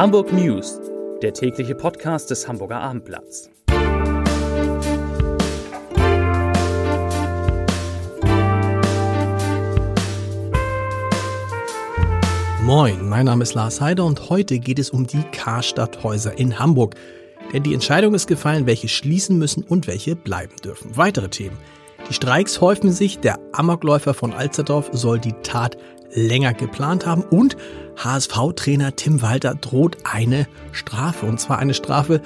Hamburg News, der tägliche Podcast des Hamburger Abendblatts. Moin, mein Name ist Lars Heider und heute geht es um die Karstadthäuser in Hamburg. Denn die Entscheidung ist gefallen, welche schließen müssen und welche bleiben dürfen. Weitere Themen. Die Streiks häufen sich, der Amokläufer von Alsterdorf soll die Tat länger geplant haben und HSV-Trainer Tim Walter droht eine Strafe. Und zwar eine Strafe,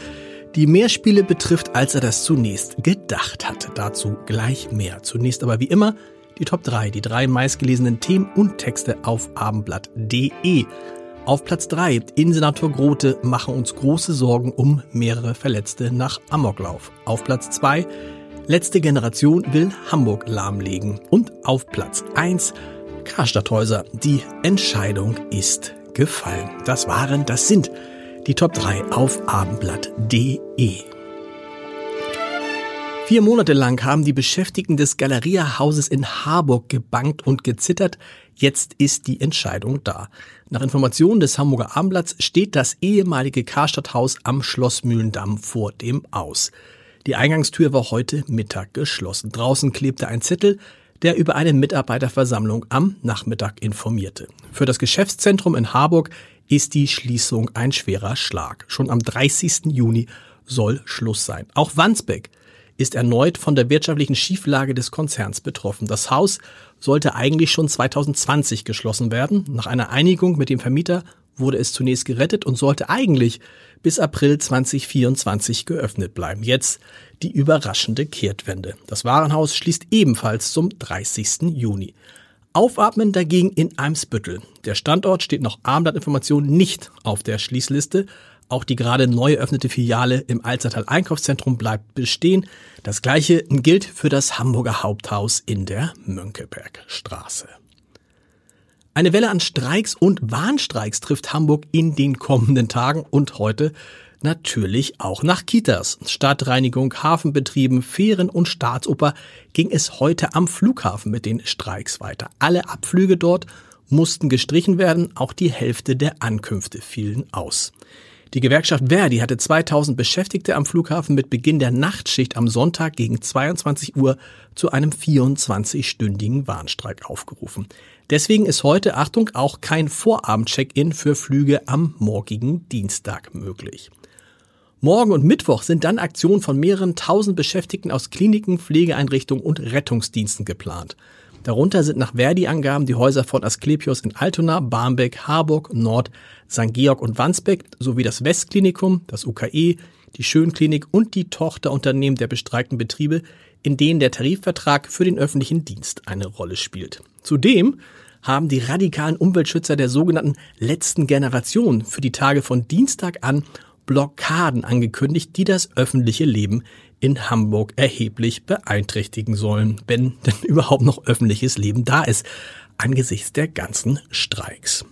die mehr Spiele betrifft, als er das zunächst gedacht hatte. Dazu gleich mehr. Zunächst aber wie immer die Top 3, die drei meistgelesenen Themen und Texte auf abendblatt.de. Auf Platz 3, Innensenator Grote machen uns große Sorgen um mehrere Verletzte nach Amoklauf. Auf Platz 2, letzte Generation will Hamburg lahmlegen. Und auf Platz 1, Karstadthäuser. Die Entscheidung ist gefallen. Das waren, das sind die Top 3 auf abendblatt.de. Vier Monate lang haben die Beschäftigten des Galeria-Hauses in Harburg gebankt und gezittert. Jetzt ist die Entscheidung da. Nach Informationen des Hamburger Abendblatts steht das ehemalige Karstadthaus am Schloss Mühlendamm vor dem Aus. Die Eingangstür war heute Mittag geschlossen. Draußen klebte ein Zettel, der über eine Mitarbeiterversammlung am Nachmittag informierte. Für das Geschäftszentrum in Harburg ist die Schließung ein schwerer Schlag. Schon am 30. Juni soll Schluss sein. Auch Wandsbeck ist erneut von der wirtschaftlichen Schieflage des Konzerns betroffen. Das Haus sollte eigentlich schon 2020 geschlossen werden. Nach einer Einigung mit dem Vermieter wurde es zunächst gerettet und sollte eigentlich bis April 2024 geöffnet bleiben. Jetzt die überraschende Kehrtwende. Das Warenhaus schließt ebenfalls zum 30. Juni. Aufatmen dagegen in Eimsbüttel. Der Standort steht nach Abendblattinformation nicht auf der Schließliste. Auch die gerade neu eröffnete Filiale im Alzertal Einkaufszentrum bleibt bestehen. Das gleiche gilt für das Hamburger Haupthaus in der Mönckebergstraße. Eine Welle an Streiks und Warnstreiks trifft Hamburg in den kommenden Tagen und heute natürlich auch nach Kitas. Stadtreinigung, Hafenbetrieben, Fähren und Staatsoper ging es heute am Flughafen mit den Streiks weiter. Alle Abflüge dort mussten gestrichen werden, auch die Hälfte der Ankünfte fielen aus. Die Gewerkschaft Verdi hatte 2000 Beschäftigte am Flughafen mit Beginn der Nachtschicht am Sonntag gegen 22 Uhr zu einem 24-stündigen Warnstreik aufgerufen. Deswegen ist heute, Achtung, auch kein Vorabend-Check-in für Flüge am morgigen Dienstag möglich. Morgen und Mittwoch sind dann Aktionen von mehreren tausend Beschäftigten aus Kliniken, Pflegeeinrichtungen und Rettungsdiensten geplant. Darunter sind nach Verdi-Angaben die Häuser von Asklepios in Altona, Barmbek, Harburg, Nord, St. Georg und Wandsbek sowie das Westklinikum, das UKE, die Schönklinik und die Tochterunternehmen der bestreikten Betriebe, in denen der Tarifvertrag für den öffentlichen Dienst eine Rolle spielt. Zudem haben die radikalen Umweltschützer der sogenannten letzten Generation für die Tage von Dienstag an Blockaden angekündigt, die das öffentliche Leben in Hamburg erheblich beeinträchtigen sollen, wenn denn überhaupt noch öffentliches Leben da ist, angesichts der ganzen Streiks.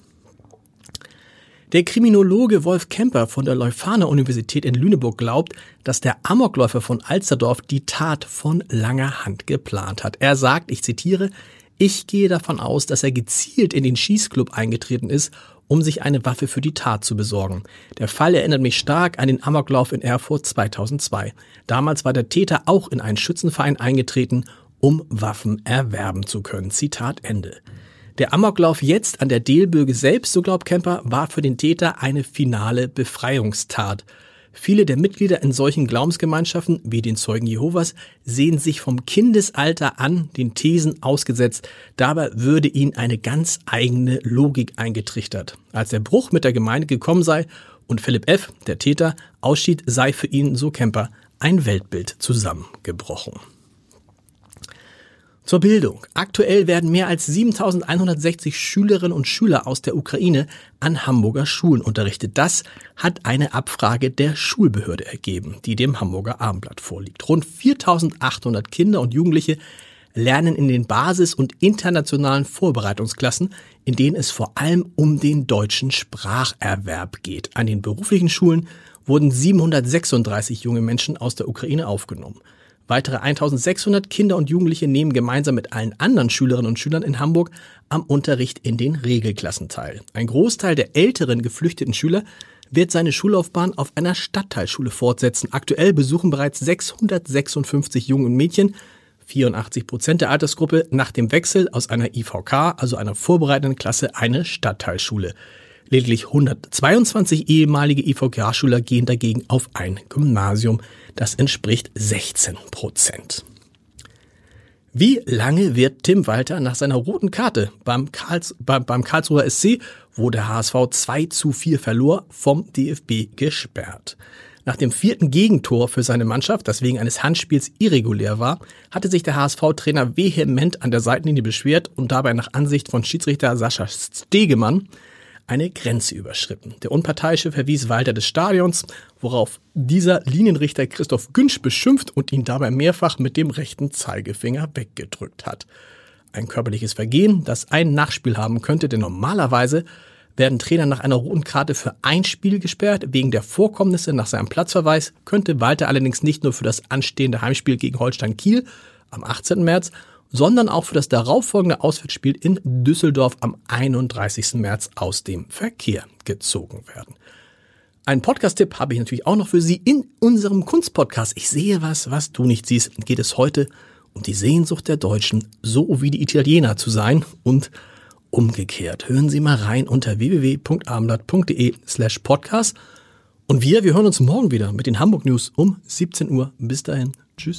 Der Kriminologe Wolf Kemper von der Leuphana Universität in Lüneburg glaubt, dass der Amokläufer von Alsterdorf die Tat von langer Hand geplant hat. Er sagt, ich zitiere, ich gehe davon aus, dass er gezielt in den Schießclub eingetreten ist, um sich eine Waffe für die Tat zu besorgen. Der Fall erinnert mich stark an den Amoklauf in Erfurt 2002. Damals war der Täter auch in einen Schützenverein eingetreten, um Waffen erwerben zu können. Zitat Ende. Der Amoklauf jetzt an der Delböge selbst, so glaubt Kemper, war für den Täter eine finale Befreiungstat. Viele der Mitglieder in solchen Glaubensgemeinschaften wie den Zeugen Jehovas sehen sich vom Kindesalter an den Thesen ausgesetzt. Dabei würde ihnen eine ganz eigene Logik eingetrichtert. Als der Bruch mit der Gemeinde gekommen sei und Philipp F., der Täter, ausschied, sei für ihn, so Kemper, ein Weltbild zusammengebrochen. Zur Bildung. Aktuell werden mehr als 7160 Schülerinnen und Schüler aus der Ukraine an Hamburger Schulen unterrichtet. Das hat eine Abfrage der Schulbehörde ergeben, die dem Hamburger Abendblatt vorliegt. Rund 4800 Kinder und Jugendliche lernen in den Basis- und internationalen Vorbereitungsklassen, in denen es vor allem um den deutschen Spracherwerb geht. An den beruflichen Schulen wurden 736 junge Menschen aus der Ukraine aufgenommen. Weitere 1600 Kinder und Jugendliche nehmen gemeinsam mit allen anderen Schülerinnen und Schülern in Hamburg am Unterricht in den Regelklassen teil. Ein Großteil der älteren geflüchteten Schüler wird seine Schullaufbahn auf einer Stadtteilschule fortsetzen. Aktuell besuchen bereits 656 Jungen und Mädchen 84 Prozent der Altersgruppe nach dem Wechsel aus einer IVK, also einer vorbereitenden Klasse, eine Stadtteilschule. Lediglich 122 ehemalige IVK-Schüler gehen dagegen auf ein Gymnasium. Das entspricht 16 Prozent. Wie lange wird Tim Walter nach seiner roten Karte beim, Karls, beim Karlsruher SC, wo der HSV 2 zu 4 verlor, vom DFB gesperrt? Nach dem vierten Gegentor für seine Mannschaft, das wegen eines Handspiels irregulär war, hatte sich der HSV-Trainer vehement an der Seitenlinie beschwert und dabei nach Ansicht von Schiedsrichter Sascha Stegemann eine Grenze überschritten. Der Unparteiische verwies Walter des Stadions, worauf dieser Linienrichter Christoph Günsch beschimpft und ihn dabei mehrfach mit dem rechten Zeigefinger weggedrückt hat. Ein körperliches Vergehen, das ein Nachspiel haben könnte, denn normalerweise werden Trainer nach einer roten Karte für ein Spiel gesperrt. Wegen der Vorkommnisse nach seinem Platzverweis könnte Walter allerdings nicht nur für das anstehende Heimspiel gegen Holstein Kiel am 18. März, sondern auch für das darauffolgende Auswärtsspiel in Düsseldorf am 31. März aus dem Verkehr gezogen werden. Ein Podcast-Tipp habe ich natürlich auch noch für Sie in unserem Kunstpodcast. Ich sehe was, was du nicht siehst. Geht es heute um die Sehnsucht der Deutschen, so wie die Italiener zu sein und umgekehrt. Hören Sie mal rein unter www.abendblatt.de slash podcast. Und wir, wir hören uns morgen wieder mit den Hamburg News um 17 Uhr. Bis dahin. Tschüss.